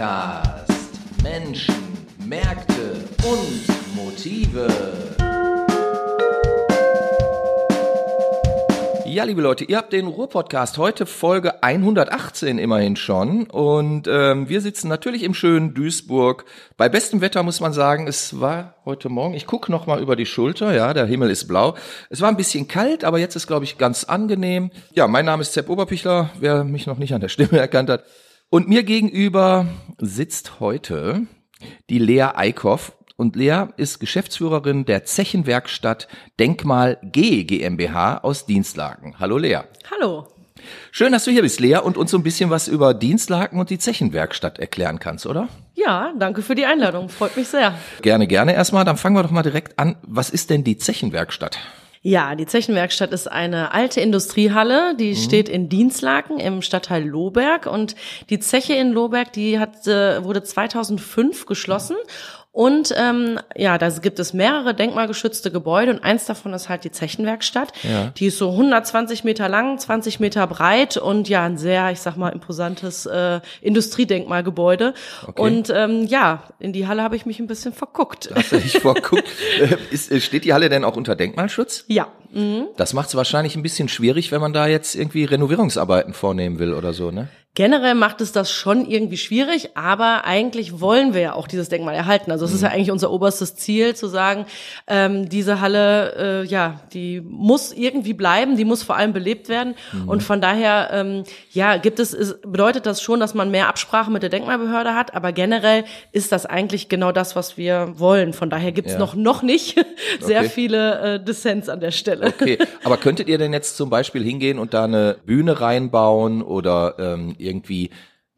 Podcast Menschen, Märkte und Motive. Ja, liebe Leute, ihr habt den Ruhr-Podcast heute Folge 118 immerhin schon und ähm, wir sitzen natürlich im schönen Duisburg. Bei bestem Wetter muss man sagen, es war heute Morgen, ich gucke noch mal über die Schulter, ja, der Himmel ist blau. Es war ein bisschen kalt, aber jetzt ist, glaube ich, ganz angenehm. Ja, mein Name ist Sepp Oberpichler, wer mich noch nicht an der Stimme erkannt hat. Und mir gegenüber sitzt heute die Lea Eickhoff und Lea ist Geschäftsführerin der Zechenwerkstatt Denkmal G GmbH aus Dienstlaken. Hallo Lea. Hallo. Schön, dass du hier bist, Lea, und uns so ein bisschen was über Dienstlaken und die Zechenwerkstatt erklären kannst, oder? Ja, danke für die Einladung. Freut mich sehr. Gerne, gerne erstmal. Dann fangen wir doch mal direkt an. Was ist denn die Zechenwerkstatt? Ja, die Zechenwerkstatt ist eine alte Industriehalle, die mhm. steht in Dienstlaken im Stadtteil Lohberg und die Zeche in Lohberg, die hat, äh, wurde 2005 geschlossen und ähm, ja, da gibt es mehrere denkmalgeschützte Gebäude und eins davon ist halt die Zechenwerkstatt. Ja. Die ist so 120 Meter lang, 20 Meter breit und ja, ein sehr, ich sag mal, imposantes äh, Industriedenkmalgebäude. Okay. Und ähm, ja, in die Halle habe ich mich ein bisschen verguckt. Hast du dich verguckt? Äh, ist, äh, steht die Halle denn auch unter Denkmalschutz? Ja. Mhm. Das macht es wahrscheinlich ein bisschen schwierig, wenn man da jetzt irgendwie Renovierungsarbeiten vornehmen will oder so, ne? Generell macht es das schon irgendwie schwierig, aber eigentlich wollen wir ja auch dieses Denkmal erhalten. Also es ist ja mhm. eigentlich unser oberstes Ziel, zu sagen, ähm, diese Halle, äh, ja, die muss irgendwie bleiben, die muss vor allem belebt werden. Mhm. Und von daher, ähm, ja, gibt es, ist, bedeutet das schon, dass man mehr Absprache mit der Denkmalbehörde hat, aber generell ist das eigentlich genau das, was wir wollen. Von daher gibt es ja. noch, noch nicht sehr okay. viele äh, Dissens an der Stelle. Okay, aber könntet ihr denn jetzt zum Beispiel hingehen und da eine Bühne reinbauen oder ähm, irgendwie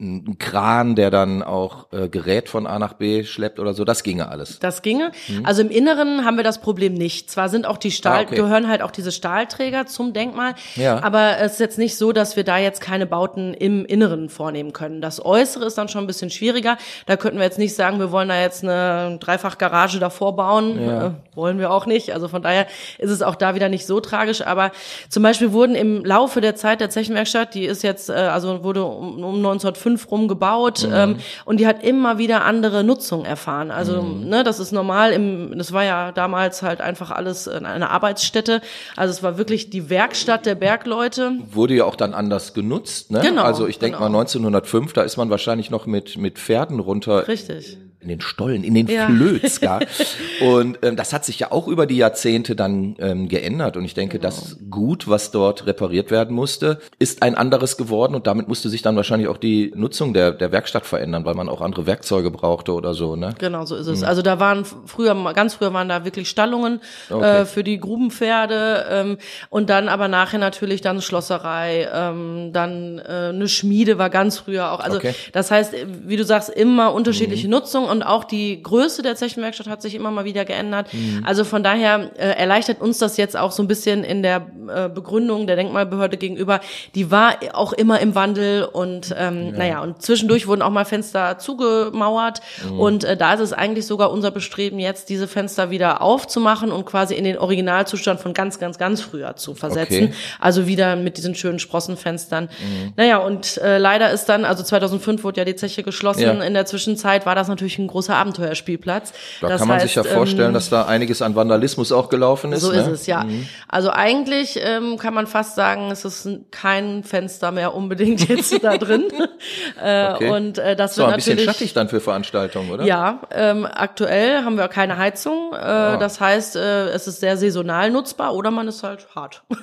ein Kran, der dann auch äh, Gerät von A nach B schleppt oder so, das ginge alles. Das ginge. Mhm. Also im Inneren haben wir das Problem nicht. Zwar sind auch die ah, Stahl, ah, okay. gehören halt auch diese Stahlträger zum Denkmal, ja. aber es ist jetzt nicht so, dass wir da jetzt keine Bauten im Inneren vornehmen können. Das Äußere ist dann schon ein bisschen schwieriger. Da könnten wir jetzt nicht sagen, wir wollen da jetzt eine Dreifachgarage davor bauen. Ja. Äh, wollen wir auch nicht. Also von daher ist es auch da wieder nicht so tragisch. Aber zum Beispiel wurden im Laufe der Zeit der Zechenwerkstatt, die ist jetzt, äh, also wurde um, um 1950 2005 rum gebaut mhm. ähm, und die hat immer wieder andere Nutzung erfahren. Also mhm. ne, das ist normal. Im, das war ja damals halt einfach alles eine Arbeitsstätte. Also es war wirklich die Werkstatt der Bergleute. Wurde ja auch dann anders genutzt. Ne? Genau. Also ich denke genau. mal 1905, da ist man wahrscheinlich noch mit mit Pferden runter. Richtig in den Stollen, in den ja. Flöz gar. Und ähm, das hat sich ja auch über die Jahrzehnte dann ähm, geändert. Und ich denke, genau. das Gut, was dort repariert werden musste, ist ein anderes geworden. Und damit musste sich dann wahrscheinlich auch die Nutzung der, der Werkstatt verändern, weil man auch andere Werkzeuge brauchte oder so. Ne? Genau, so ist es. Mhm. Also da waren früher, ganz früher waren da wirklich Stallungen okay. äh, für die Grubenpferde. Ähm, und dann aber nachher natürlich dann Schlosserei, ähm, dann äh, eine Schmiede war ganz früher auch. Also okay. das heißt, wie du sagst, immer unterschiedliche mhm. Nutzung und auch die Größe der Zechenwerkstatt hat sich immer mal wieder geändert. Mhm. Also von daher äh, erleichtert uns das jetzt auch so ein bisschen in der äh, Begründung der Denkmalbehörde gegenüber. Die war auch immer im Wandel und ähm, ja. naja, und zwischendurch wurden auch mal Fenster zugemauert mhm. und äh, da ist es eigentlich sogar unser Bestreben jetzt, diese Fenster wieder aufzumachen und quasi in den Originalzustand von ganz, ganz, ganz früher zu versetzen. Okay. Also wieder mit diesen schönen Sprossenfenstern. Mhm. Naja, und äh, leider ist dann, also 2005 wurde ja die Zeche geschlossen. Ja. In der Zwischenzeit war das natürlich ein großer Abenteuerspielplatz. Da das kann man heißt, sich ja vorstellen, ähm, dass da einiges an Vandalismus auch gelaufen ist. So ne? ist es, ja. Mhm. Also eigentlich ähm, kann man fast sagen, es ist kein Fenster mehr unbedingt jetzt da drin. äh, okay. Und äh, das so, wird ein bisschen schattig dann für Veranstaltungen, oder? Ja, ähm, aktuell haben wir keine Heizung. Äh, oh. Das heißt, äh, es ist sehr saisonal nutzbar oder man ist halt hart.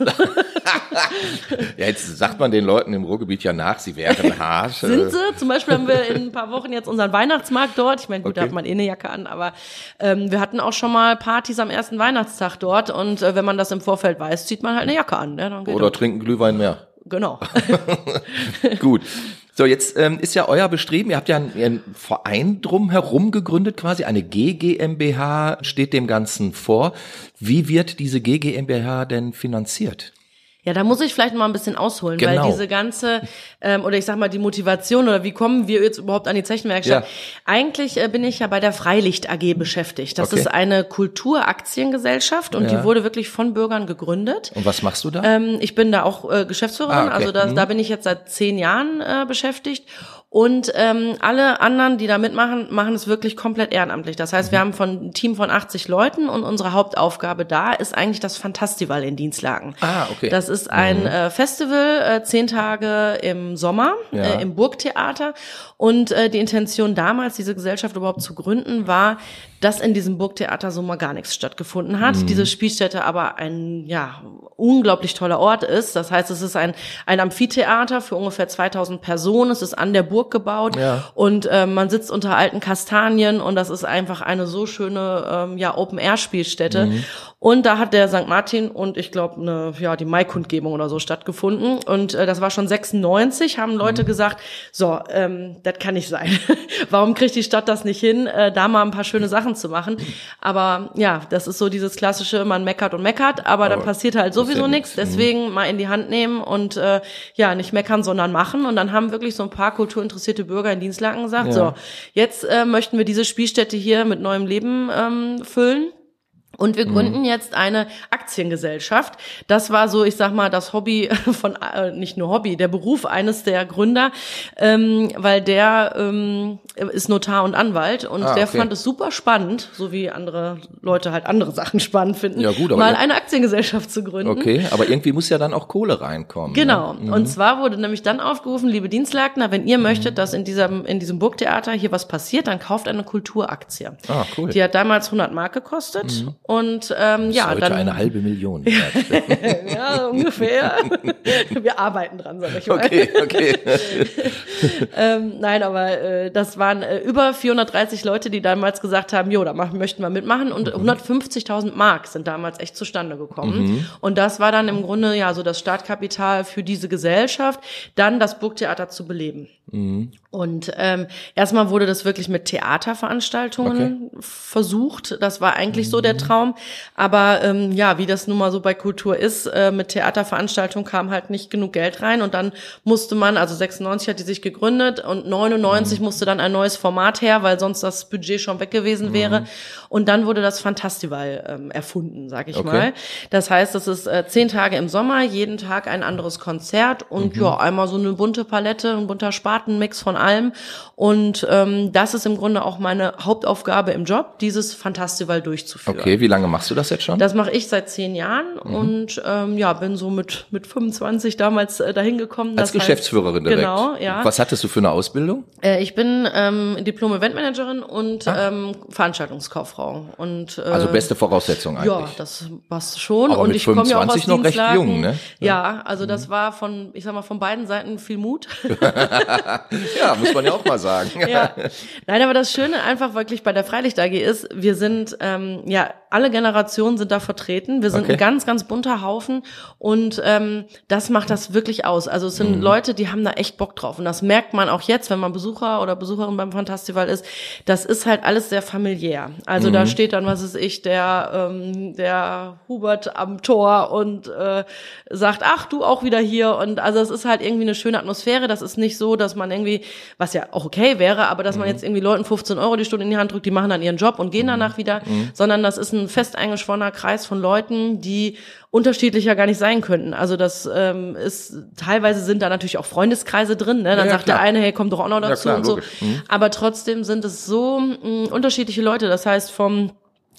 ja, jetzt sagt man den Leuten im Ruhrgebiet ja nach, sie wären hart. Sind sie? Zum Beispiel haben wir in ein paar Wochen jetzt unseren Weihnachtsmarkt dort. Ich meine, gut, okay. da hat man eh eine Jacke an, aber ähm, wir hatten auch schon mal Partys am ersten Weihnachtstag dort und äh, wenn man das im Vorfeld weiß, zieht man halt eine Jacke an. Ne? Oder trinken Glühwein mehr. Genau. gut. So, jetzt ähm, ist ja euer Bestreben, ihr habt ja einen, einen Verein drumherum gegründet, quasi eine GGMBH steht dem Ganzen vor. Wie wird diese GGMBH denn finanziert? Ja, da muss ich vielleicht mal ein bisschen ausholen, genau. weil diese ganze, ähm, oder ich sag mal, die Motivation oder wie kommen wir jetzt überhaupt an die Zechenwerkstatt? Ja. Eigentlich äh, bin ich ja bei der Freilicht AG beschäftigt. Das okay. ist eine Kulturaktiengesellschaft und ja. die wurde wirklich von Bürgern gegründet. Und was machst du da? Ähm, ich bin da auch äh, Geschäftsführerin, ah, okay. also da, mhm. da bin ich jetzt seit zehn Jahren äh, beschäftigt. Und ähm, alle anderen, die da mitmachen, machen es wirklich komplett ehrenamtlich. Das heißt, wir haben von ein Team von 80 Leuten und unsere Hauptaufgabe da ist eigentlich das Fantastival in Dienstlagen. Ah, okay. Das ist ein äh, Festival, äh, zehn Tage im Sommer Ja. äh, im Burgtheater. Und äh, die Intention damals, diese Gesellschaft überhaupt zu gründen, war, dass in diesem Burgtheater so mal gar nichts stattgefunden hat. Diese Spielstätte aber ein ja unglaublich toller Ort ist. Das heißt, es ist ein ein Amphitheater für ungefähr 2000 Personen. Es ist an der Burg gebaut Ja. und äh, man sitzt unter alten Kastanien und das ist einfach eine so schöne ähm, ja Open Air Spielstätte. Und da hat der St. Martin und ich glaube eine ja die Maikundgebung oder so stattgefunden und äh, das war schon 96. Haben Leute gesagt, so ähm, das kann nicht sein. Warum kriegt die Stadt das nicht hin, äh, da mal ein paar schöne Sachen zu machen? Aber ja, das ist so dieses klassische, man meckert und meckert, aber, dann Aber passiert halt sowieso nichts. Deswegen mal in die Hand nehmen und äh, ja nicht meckern, sondern machen. Und dann haben wirklich so ein paar kulturinteressierte Bürger in Dienstlaken gesagt, Ja. so jetzt äh, möchten wir diese Spielstätte hier mit neuem Leben ähm, füllen. Und wir gründen jetzt eine Aktiengesellschaft. Das war so, ich sag mal, das Hobby von, äh, nicht nur Hobby, der Beruf eines der Gründer, ähm, weil der ähm, ist Notar und Anwalt und Ah, der okay. fand es super spannend, so wie andere Leute halt andere Sachen spannend finden, Ja, gut, aber mal eine Aktiengesellschaft zu gründen. Okay, aber irgendwie muss ja dann auch Kohle reinkommen. Genau. Ne? Und zwar wurde nämlich dann aufgerufen, liebe Dienstlagner, wenn ihr Mhm. möchtet, dass in diesem, in diesem Burgtheater hier was passiert, dann kauft eine Kulturaktie. Ah, cool. Die hat damals 100 Mark gekostet und ähm, ja, Sollte dann eine halbe Million ja ungefähr. Wir arbeiten dran, sag ich mal. Okay, okay. Ähm, nein, aber äh, das waren äh, über 430 Leute, die damals gesagt haben, jo, da machen, möchten wir mitmachen und 150.000 Mark sind damals echt zustande gekommen. Und das war dann im Grunde ja so das Startkapital für diese Gesellschaft, dann das Burgtheater zu beleben. Und ähm, erstmal wurde das wirklich mit Theaterveranstaltungen versucht. Das war eigentlich so der Traum. Aber ähm, ja, wie das nun mal so bei Kultur ist, äh, mit Theaterveranstaltungen kam halt nicht genug Geld rein. Und dann musste man, also 96 hat die sich gegründet und 99 musste dann ein neues Format her, weil sonst das Budget schon weg gewesen wäre. Und dann wurde das Fantastival ähm, erfunden, sag ich Okay. mal. Das heißt, es ist äh, zehn Tage im Sommer, jeden Tag ein anderes Konzert und ja, einmal so eine bunte Palette, ein bunter Spatenmix von allem. Und ähm, das ist im Grunde auch meine Hauptaufgabe im Job, dieses Fantastival durchzuführen. Okay, wie lange machst du das jetzt schon? Das mache ich seit zehn Jahren Mhm. und ähm, ja, bin so mit, mit 25 damals äh, dahin gekommen. Als Das heißt- Geschäftsführerin direkt. Genau, ja. Was hattest du für eine Ausbildung? Äh, ich bin ähm, Diplom-Eventmanagerin und ähm, Veranstaltungskauffrau. Und, äh. Also beste Voraussetzung eigentlich. ja, das passt schon. Aber und mit ich komme ja auch aus 25 noch recht jung, ne? Ja, also das war von, ich sag mal, von beiden Seiten viel Mut. Ja, muss man ja auch mal sagen. ja. Nein, aber das Schöne einfach wirklich bei der Freilicht AG ist, wir sind, ähm, ja, alle Generationen sind da vertreten. Wir sind Okay. ein ganz, ganz bunter Haufen und ähm, das macht das wirklich aus. Also es sind Leute, die haben da echt Bock drauf und das merkt man auch jetzt, wenn man Besucher oder Besucherin beim Fantastival ist. Das ist halt alles sehr familiär. Also da steht dann, was ist ich, der ähm, der Hubert am Tor und äh, sagt, ach du auch wieder hier. Und also es ist halt irgendwie eine schöne Atmosphäre. Das ist nicht so, dass man irgendwie, was ja auch okay wäre, aber dass man jetzt irgendwie Leuten 15 Euro die Stunde in die Hand drückt, die machen dann ihren Job und gehen danach wieder, sondern das ist ein fest eingeschworener Kreis von Leuten, die unterschiedlicher gar nicht sein könnten. Also das ähm, ist teilweise sind da natürlich auch Freundeskreise drin. Ne? Dann Ja, sagt klar. der eine, hey, komm doch auch noch dazu klar, und so. Mhm. Aber trotzdem sind es so mh, unterschiedliche Leute. Das heißt vom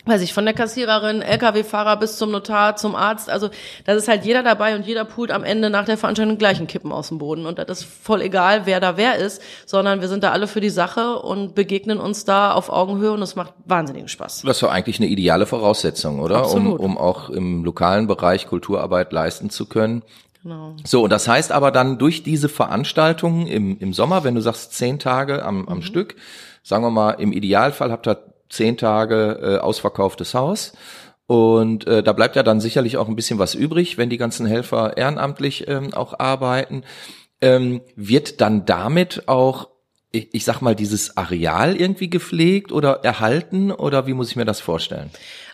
weiß ich, von der Kassiererin, LKW-Fahrer bis zum Notar, zum Arzt. Also da ist halt jeder dabei und jeder pult am Ende nach der Veranstaltung gleichen Kippen aus dem Boden. Und das ist voll egal, wer da wer ist, sondern wir sind da alle für die Sache und begegnen uns da auf Augenhöhe und es macht wahnsinnigen Spaß. Das doch eigentlich eine ideale Voraussetzung, oder? Um, Absolut. um auch im lokalen Bereich Kulturarbeit leisten zu können. Genau. So, und das heißt aber dann durch diese Veranstaltungen im, im Sommer, wenn du sagst zehn Tage am, Mhm. am Stück, sagen wir mal, im Idealfall habt ihr zehn Tage äh, ausverkauftes Haus. Und äh, da bleibt ja dann sicherlich auch ein bisschen was übrig, wenn die ganzen Helfer ehrenamtlich ähm, auch arbeiten. Ähm, wird dann damit auch, ich, ich sag mal, dieses Areal irgendwie gepflegt oder erhalten oder wie muss ich mir das vorstellen?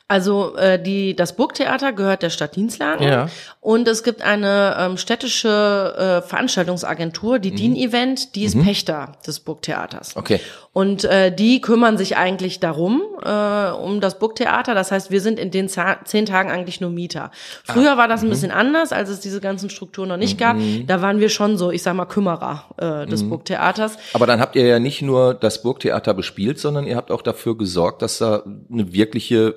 Also äh, die, das Burgtheater gehört der Stadt Dienstlagen Ja. und es gibt eine ähm, städtische äh, Veranstaltungsagentur, die DIN Event, die ist Pächter des Burgtheaters. Okay. Und äh, die kümmern sich eigentlich darum, äh, um das Burgtheater. Das heißt, wir sind in den zehn Tagen eigentlich nur Mieter. Früher ah, war das ein mhm. bisschen anders, als es diese ganzen Strukturen noch nicht gab. Mhm. Da waren wir schon so, ich sag mal, Kümmerer äh, des mhm. Burgtheaters. Aber dann habt ihr ja nicht nur das Burgtheater bespielt, sondern ihr habt auch dafür gesorgt, dass da eine wirkliche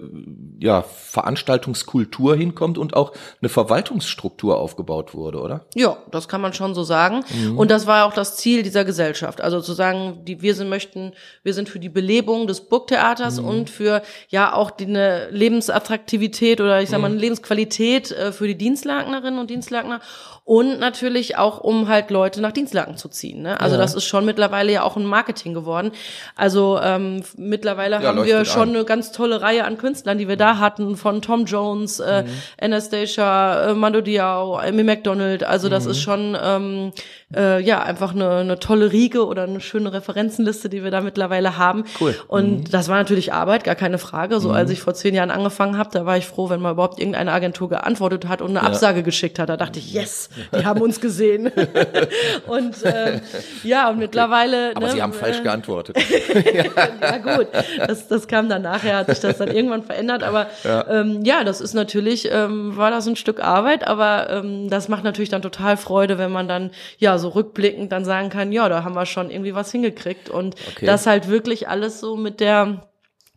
ja, Veranstaltungskultur hinkommt und auch eine Verwaltungsstruktur aufgebaut wurde, oder? Ja, das kann man schon so sagen. Und das war auch das Ziel dieser Gesellschaft. Also zu sagen, die, wir sind, möchten, wir sind für die Belebung des Burgtheaters mhm. und für ja auch die, eine Lebensattraktivität oder ich sag mal eine mhm. Lebensqualität äh, für die Dienstlagerinnen und Dienstlagner und natürlich auch, um halt Leute nach Dienstlaken zu ziehen. Ne? Also ja. das ist schon mittlerweile ja auch ein Marketing geworden. Also ähm, mittlerweile ja, haben wir schon an. eine ganz tolle Reihe an Künstlern, die wir da hatten, von Tom Jones, äh, mhm. Anastasia, äh, Mando Diao, Amy McDonald. Also das mhm. ist schon ähm, äh, ja einfach eine, eine tolle Riege oder eine schöne Referenzenliste, die wir da mittlerweile haben. Cool. Und mhm. das war natürlich Arbeit, gar keine Frage. So als mhm. ich vor zehn Jahren angefangen habe, da war ich froh, wenn mal überhaupt irgendeine Agentur geantwortet hat und eine ja. Absage geschickt hat. Da dachte ich, yes, die haben uns gesehen. und äh, ja, und mittlerweile. Aber ne, sie haben falsch äh, geantwortet. ja gut, das, das kam dann nachher, hat sich das dann irgendwann verändert. Aber ja, ähm, ja das ist natürlich, ähm, war das ein Stück Arbeit, aber ähm, das macht natürlich dann total Freude, wenn man dann ja so rückblickend dann sagen kann, ja, da haben wir schon irgendwie was hingekriegt. Und okay. das halt wirklich alles so mit der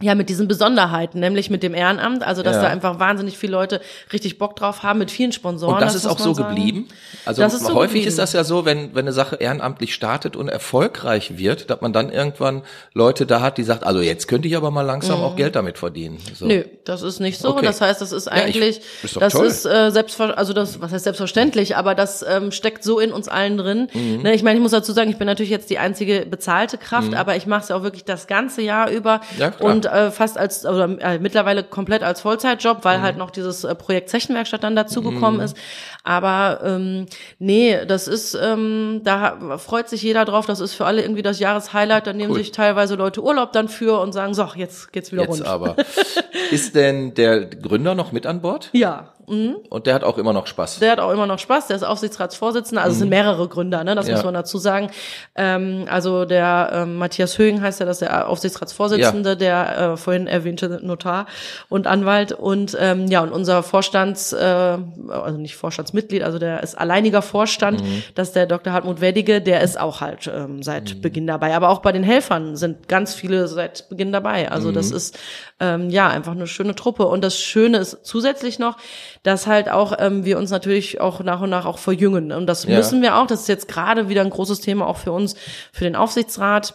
ja, mit diesen Besonderheiten, nämlich mit dem Ehrenamt, also dass ja. da einfach wahnsinnig viele Leute richtig Bock drauf haben, mit vielen Sponsoren. Und das, das ist auch so sagen. geblieben? Also ist so häufig geblieben. ist das ja so, wenn, wenn eine Sache ehrenamtlich startet und erfolgreich wird, dass man dann irgendwann Leute da hat, die sagt, also jetzt könnte ich aber mal langsam mhm. auch Geld damit verdienen. So. Nö, das ist nicht so. Okay. Das heißt, das ist eigentlich, ja, ich, ist das toll. ist äh, selbstver also das, was heißt selbstverständlich, aber das ähm, steckt so in uns allen drin. Mhm. Ne, ich meine, ich muss dazu sagen, ich bin natürlich jetzt die einzige bezahlte Kraft, mhm. aber ich mache es ja auch wirklich das ganze Jahr über ja, und äh, fast als, oder äh, mittlerweile komplett als Vollzeitjob, weil mhm. halt noch dieses äh, Projekt Zechenwerkstatt dann dazugekommen mhm. ist. Aber ähm, nee, das ist, ähm, da freut sich jeder drauf. Das ist für alle irgendwie das Jahreshighlight. Da nehmen cool. sich teilweise Leute Urlaub dann für und sagen, so, jetzt geht's wieder jetzt rund. aber. ist denn der Gründer noch mit an Bord? Ja. Mhm. Und der hat auch immer noch Spaß. Der hat auch immer noch Spaß. Der ist Aufsichtsratsvorsitzender. Also mhm. es sind mehrere Gründer, ne? Das ja. muss man dazu sagen. Ähm, also der ähm, Matthias Högen heißt ja, das ist der Aufsichtsratsvorsitzende, ja. der äh, vorhin erwähnte Notar und Anwalt. Und ähm, ja, und unser Vorstands, äh, also nicht Vorstandsmitglied, also der ist alleiniger Vorstand, mhm. das ist der Dr. Hartmut Weddige, der ist auch halt ähm, seit mhm. Beginn dabei. Aber auch bei den Helfern sind ganz viele seit Beginn dabei. Also das mhm. ist ähm, ja einfach eine schöne Truppe. Und das Schöne ist zusätzlich noch, dass halt auch ähm, wir uns natürlich auch nach und nach auch verjüngen. Und das ja. müssen wir auch. Das ist jetzt gerade wieder ein großes Thema auch für uns, für den Aufsichtsrat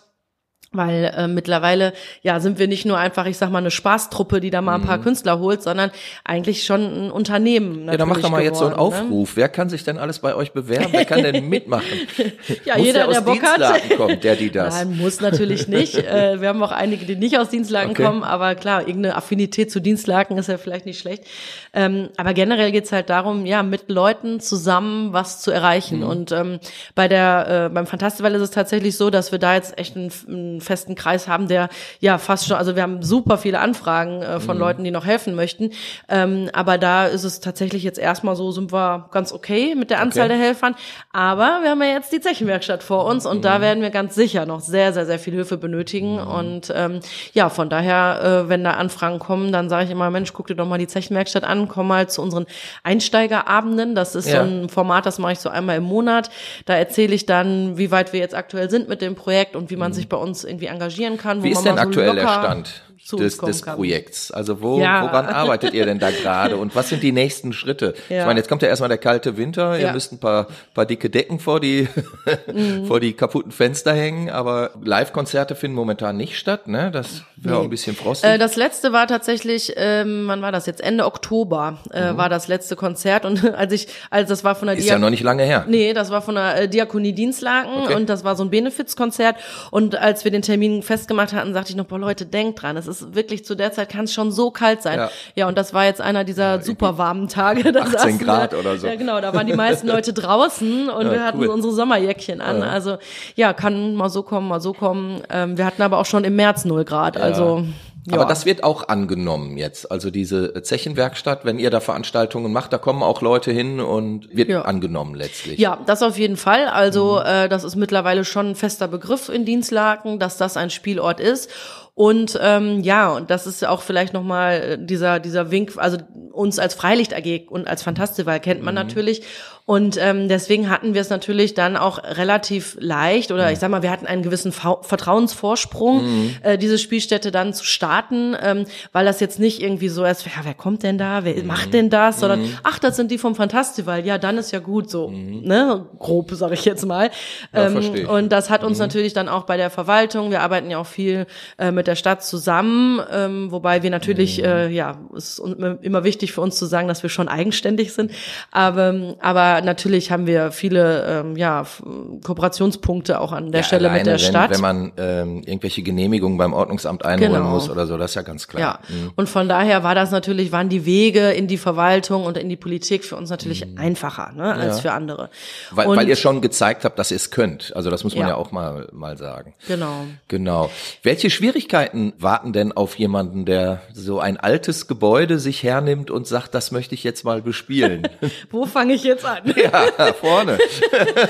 weil äh, mittlerweile ja sind wir nicht nur einfach, ich sag mal, eine Spaßtruppe, die da mal ein paar mhm. Künstler holt, sondern eigentlich schon ein Unternehmen. Ja, dann mach doch mal geworden, jetzt so einen ne? Aufruf. Ne? Wer kann sich denn alles bei euch bewerben? Wer kann denn mitmachen? ja, muss jeder, der, der Bock hat. kommt, der die das. Nein, muss natürlich nicht. äh, wir haben auch einige, die nicht aus Dienstlagen okay. kommen, aber klar, irgendeine Affinität zu Dienstlagen ist ja vielleicht nicht schlecht. Ähm, aber generell geht's halt darum, ja, mit Leuten zusammen was zu erreichen. Mhm. Und ähm, bei der äh, beim Fantastival ist es tatsächlich so, dass wir da jetzt echt einen, einen festen Kreis haben, der ja fast schon, also wir haben super viele Anfragen äh, von mhm. Leuten, die noch helfen möchten. Ähm, aber da ist es tatsächlich jetzt erstmal so, sind wir ganz okay mit der Anzahl okay. der Helfern. Aber wir haben ja jetzt die Zechenwerkstatt vor uns und mhm. da werden wir ganz sicher noch sehr, sehr, sehr viel Hilfe benötigen. Mhm. Und ähm, ja, von daher, äh, wenn da Anfragen kommen, dann sage ich immer, Mensch, guck dir doch mal die Zechenwerkstatt an, komm mal zu unseren Einsteigerabenden. Das ist ja. so ein Format, das mache ich so einmal im Monat. Da erzähle ich dann, wie weit wir jetzt aktuell sind mit dem Projekt und wie man mhm. sich bei uns irgendwie engagieren kann. Wie ist denn aktuell der Stand? Des, des Projekts? Also wo, ja. woran arbeitet ihr denn da gerade und was sind die nächsten Schritte? Ja. Ich meine, jetzt kommt ja erstmal der kalte Winter, ihr müsst ein paar, paar dicke Decken vor die, mhm. vor die kaputten Fenster hängen, aber Live-Konzerte finden momentan nicht statt, ne? Das wäre nee. auch ein bisschen frostig. Äh, das letzte war tatsächlich, ähm, wann war das jetzt? Ende Oktober äh, mhm. war das letzte Konzert und als ich, als das war von der Ist Diak ja noch nicht lange her. Nee, das war von der äh, Diakonie Dienstlaken okay. und das war so ein Benefizkonzert und als wir den Termin festgemacht hatten, sagte ich noch, boah Leute, denkt dran, es ist wirklich zu der Zeit kann es schon so kalt sein. Ja. ja, und das war jetzt einer dieser ja, super warmen Tage. Da 18 Grad wir, oder so. Ja, genau, da waren die meisten Leute draußen und ja, wir hatten cool. unsere Sommerjäckchen an. Ja. Also ja, kann mal so kommen, mal so kommen. Ähm, wir hatten aber auch schon im März 0 Grad, also Aber das wird auch angenommen jetzt. Also diese Zechenwerkstatt, wenn ihr da Veranstaltungen macht, da kommen auch Leute hin und wird ja. angenommen letztlich. Ja, das auf jeden Fall. Also mhm. äh, das ist mittlerweile schon ein fester Begriff in Dienstlaken, dass das ein Spielort ist. Und ähm, ja, und das ist auch vielleicht nochmal dieser, dieser Wink, also uns als Freilicht AG und als Fantastival kennt man mhm. natürlich. Und ähm, deswegen hatten wir es natürlich dann auch relativ leicht, oder ich sag mal, wir hatten einen gewissen v Vertrauensvorsprung, mhm. äh, diese Spielstätte dann zu starten, ähm, weil das jetzt nicht irgendwie so ist, ja, wer kommt denn da, wer mhm. macht denn das, sondern mhm. ach, das sind die vom Fantastival, ja, dann ist ja gut so, mhm. ne, grob sage ich jetzt mal. Ja, ähm, und das hat uns mhm. natürlich dann auch bei der Verwaltung, wir arbeiten ja auch viel äh, mit der Stadt zusammen, ähm, wobei wir natürlich, mhm. äh, ja, es ist immer wichtig für uns zu sagen, dass wir schon eigenständig sind, aber, aber natürlich haben wir viele ähm, ja, Kooperationspunkte auch an der ja, Stelle mit der wenn, Stadt. Wenn man ähm, irgendwelche Genehmigungen beim Ordnungsamt einholen genau. muss oder so, das ist ja ganz klar. Ja. Mhm. Und von daher war das natürlich, waren die Wege in die Verwaltung und in die Politik für uns natürlich mhm. einfacher ne, als ja. für andere. Weil, weil ihr schon gezeigt habt, dass ihr es könnt. Also das muss man ja, ja auch mal, mal sagen. Genau. Genau. Welche Schwierigkeiten warten denn auf jemanden, der so ein altes Gebäude sich hernimmt und sagt, das möchte ich jetzt mal bespielen? Wo fange ich jetzt an? Ja, vorne.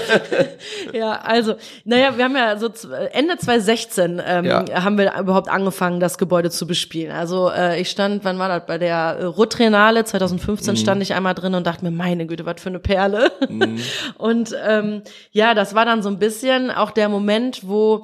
ja, also, naja, wir haben ja so Ende 2016 ähm, ja. haben wir überhaupt angefangen, das Gebäude zu bespielen. Also äh, ich stand, wann war das, bei der äh, Rutrenale 2015 mhm. stand ich einmal drin und dachte mir, meine Güte, was für eine Perle. Mhm. Und ähm, ja, das war dann so ein bisschen auch der Moment, wo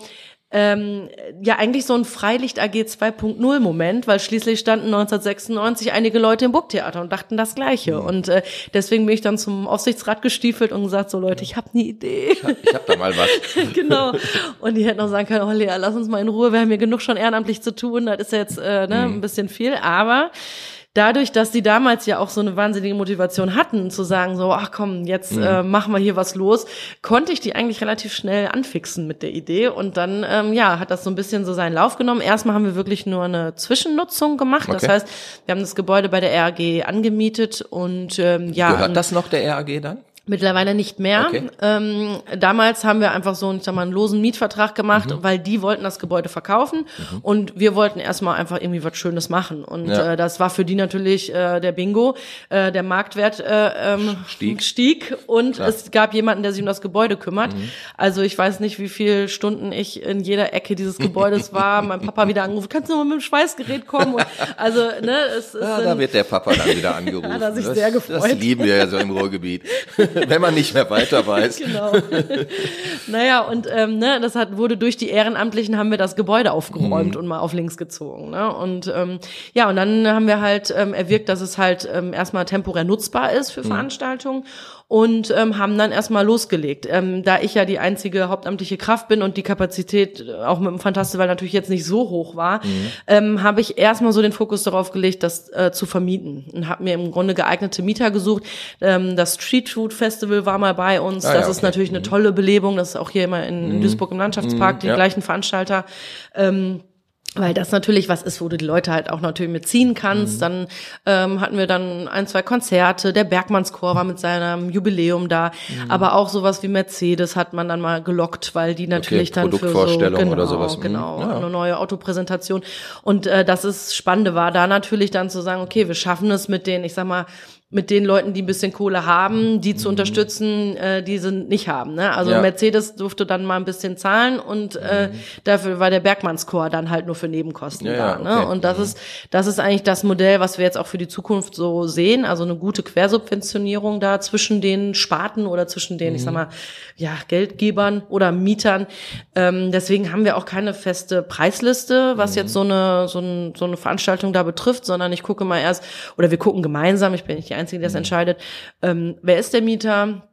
ähm, ja eigentlich so ein Freilicht AG 2.0 Moment, weil schließlich standen 1996 einige Leute im Burgtheater und dachten das Gleiche. Mhm. Und äh, deswegen bin ich dann zum Aufsichtsrat gestiefelt und gesagt, so Leute, ich habe eine Idee. Ich hab, ich hab da mal was. genau. Und die hätten auch sagen können, oh Lea, lass uns mal in Ruhe, wir haben hier genug schon ehrenamtlich zu tun, das ist jetzt äh, ne, mhm. ein bisschen viel. Aber dadurch, dass die damals ja auch so eine wahnsinnige Motivation hatten, zu sagen so, ach komm, jetzt mhm. äh, machen wir hier was los, konnte ich die eigentlich relativ schnell anfixen mit der Idee und dann, ähm, ja, hat das so ein bisschen so seinen Lauf genommen. Erstmal haben wir wirklich nur eine Zwischennutzung gemacht, okay. das heißt, wir haben das Gebäude bei der RAG angemietet und ähm, ja. Gehört das noch der RAG dann? Mittlerweile nicht mehr. Okay. Ähm, damals haben wir einfach so, ich sag mal, einen losen Mietvertrag gemacht, mhm. weil die wollten das Gebäude verkaufen mhm. und wir wollten erstmal einfach irgendwie was Schönes machen. Und ja. äh, das war für die natürlich äh, der Bingo. Äh, der Marktwert äh, ähm, stieg. stieg und Klar. es gab jemanden, der sich um das Gebäude kümmert. Mhm. Also ich weiß nicht, wie viele Stunden ich in jeder Ecke dieses Gebäudes war. mein Papa wieder angerufen, kannst du mal mit dem Schweißgerät kommen? Und, also, ne, es ist. Ja, da wird der Papa dann wieder angerufen. Hat er sich das, sehr gefreut. Das lieben wir ja so im Ruhrgebiet. wenn man nicht mehr weiter weiß. genau. naja, und ähm, ne, das hat, wurde durch die Ehrenamtlichen haben wir das Gebäude aufgeräumt mhm. und mal auf links gezogen. Ne? Und ähm, ja, und dann haben wir halt ähm, erwirkt, dass es halt ähm, erstmal temporär nutzbar ist für mhm. Veranstaltungen und ähm, haben dann erstmal losgelegt. Ähm, da ich ja die einzige hauptamtliche Kraft bin und die Kapazität äh, auch mit dem Festival natürlich jetzt nicht so hoch war, mhm. ähm, habe ich erstmal so den Fokus darauf gelegt, das äh, zu vermieten und habe mir im Grunde geeignete Mieter gesucht. Ähm, das Street Food Festival war mal bei uns. Ah, das ja, ist natürlich mhm. eine tolle Belebung. Das ist auch hier immer in, in mhm. Duisburg im Landschaftspark, mhm, die ja. gleichen Veranstalter. Ähm, weil das natürlich was ist, wo du die Leute halt auch natürlich mitziehen kannst. Mhm. Dann ähm, hatten wir dann ein, zwei Konzerte. Der Bergmannschor war mit seinem Jubiläum da. Mhm. Aber auch sowas wie Mercedes hat man dann mal gelockt, weil die natürlich okay, dann für so genau, oder sowas. Mhm. genau ja. eine neue Autopräsentation. Und äh, das ist Spannende war da natürlich dann zu sagen, okay, wir schaffen es mit den, ich sag mal, mit den Leuten, die ein bisschen Kohle haben, die zu mhm. unterstützen, äh, die sie nicht haben. Ne? Also ja. Mercedes durfte dann mal ein bisschen zahlen und äh, mhm. dafür war der Bergmannschor dann halt nur für Nebenkosten ja, da. Ne? Okay. Und das mhm. ist das ist eigentlich das Modell, was wir jetzt auch für die Zukunft so sehen. Also eine gute Quersubventionierung da zwischen den Sparten oder zwischen den, ich sag mhm. mal, ja Geldgebern oder Mietern. Ähm, deswegen haben wir auch keine feste Preisliste, was mhm. jetzt so eine so, ein, so eine Veranstaltung da betrifft, sondern ich gucke mal erst oder wir gucken gemeinsam. Ich bin nicht die Einzige, die das entscheidet. Ähm, wer ist der Mieter?